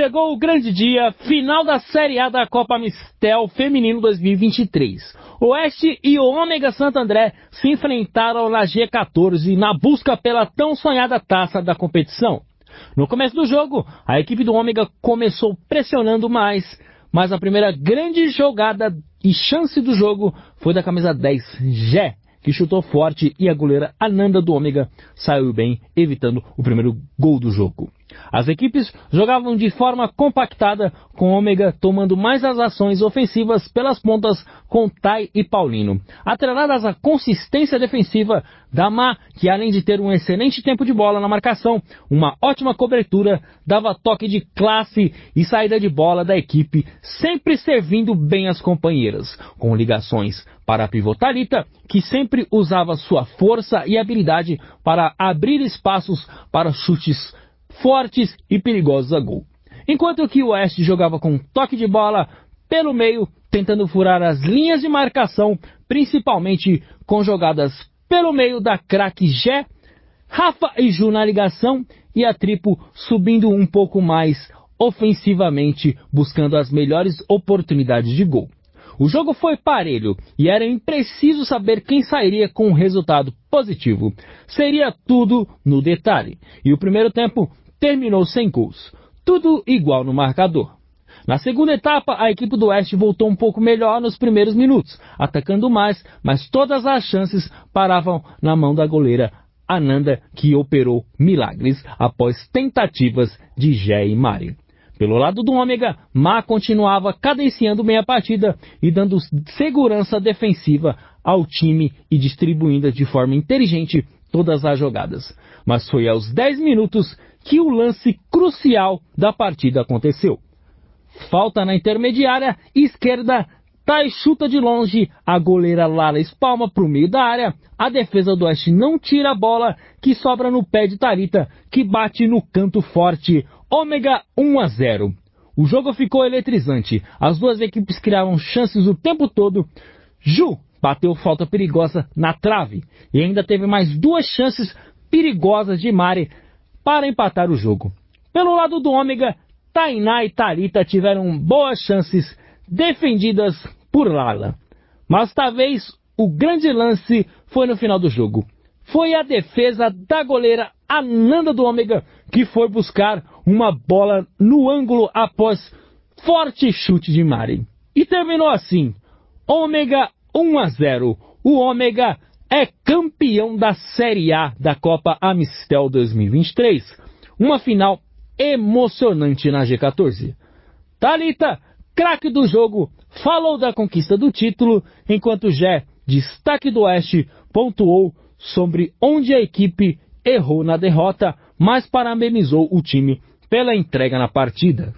Chegou o grande dia, final da Série A da Copa Mistel Feminino 2023. Oeste e o Ômega Santo André se enfrentaram na G14 na busca pela tão sonhada taça da competição. No começo do jogo, a equipe do Ômega começou pressionando mais, mas a primeira grande jogada e chance do jogo foi da camisa 10, Gé, que chutou forte e a goleira Ananda do Ômega saiu bem, evitando o primeiro gol do jogo. As equipes jogavam de forma compactada, com Ômega tomando mais as ações ofensivas pelas pontas com Tai e Paulino. Atreladas à consistência defensiva da Má, que além de ter um excelente tempo de bola na marcação, uma ótima cobertura, dava toque de classe e saída de bola da equipe, sempre servindo bem as companheiras, com ligações para a pivotalita, que sempre usava sua força e habilidade para abrir espaços para chutes fortes e perigosos a gol. Enquanto que o Oeste jogava com toque de bola pelo meio, tentando furar as linhas de marcação, principalmente com jogadas pelo meio da craque Gé, Rafa e Ju na ligação e a Tripo subindo um pouco mais ofensivamente, buscando as melhores oportunidades de gol. O jogo foi parelho e era impreciso saber quem sairia com um resultado positivo. Seria tudo no detalhe. E o primeiro tempo terminou sem gols. Tudo igual no marcador. Na segunda etapa, a equipe do Oeste voltou um pouco melhor nos primeiros minutos, atacando mais, mas todas as chances paravam na mão da goleira Ananda, que operou milagres após tentativas de Gé e Mari. Pelo lado do Ômega, Ma continuava cadenciando meia partida e dando segurança defensiva ao time e distribuindo de forma inteligente todas as jogadas. Mas foi aos 10 minutos que o lance crucial da partida aconteceu. Falta na intermediária esquerda, Tai chuta de longe, a goleira Lara espalma para o meio da área, a defesa do Oeste não tira a bola, que sobra no pé de Tarita, que bate no canto forte, ômega 1 a 0. O jogo ficou eletrizante, as duas equipes criaram chances o tempo todo. Ju bateu falta perigosa na trave e ainda teve mais duas chances perigosas de Mari para empatar o jogo. Pelo lado do Ômega, Tainá e Tarita tiveram boas chances defendidas por Lala. Mas talvez o grande lance foi no final do jogo. Foi a defesa da goleira Ananda do Ômega que foi buscar uma bola no ângulo após forte chute de Mari. E terminou assim: Ômega 1 a 0. O Ômega é campeão da Série A da Copa Amistel 2023. Uma final emocionante na G14. Talita, craque do jogo, falou da conquista do título, enquanto Jé, destaque do Oeste, pontuou sobre onde a equipe errou na derrota, mas parabenizou o time pela entrega na partida.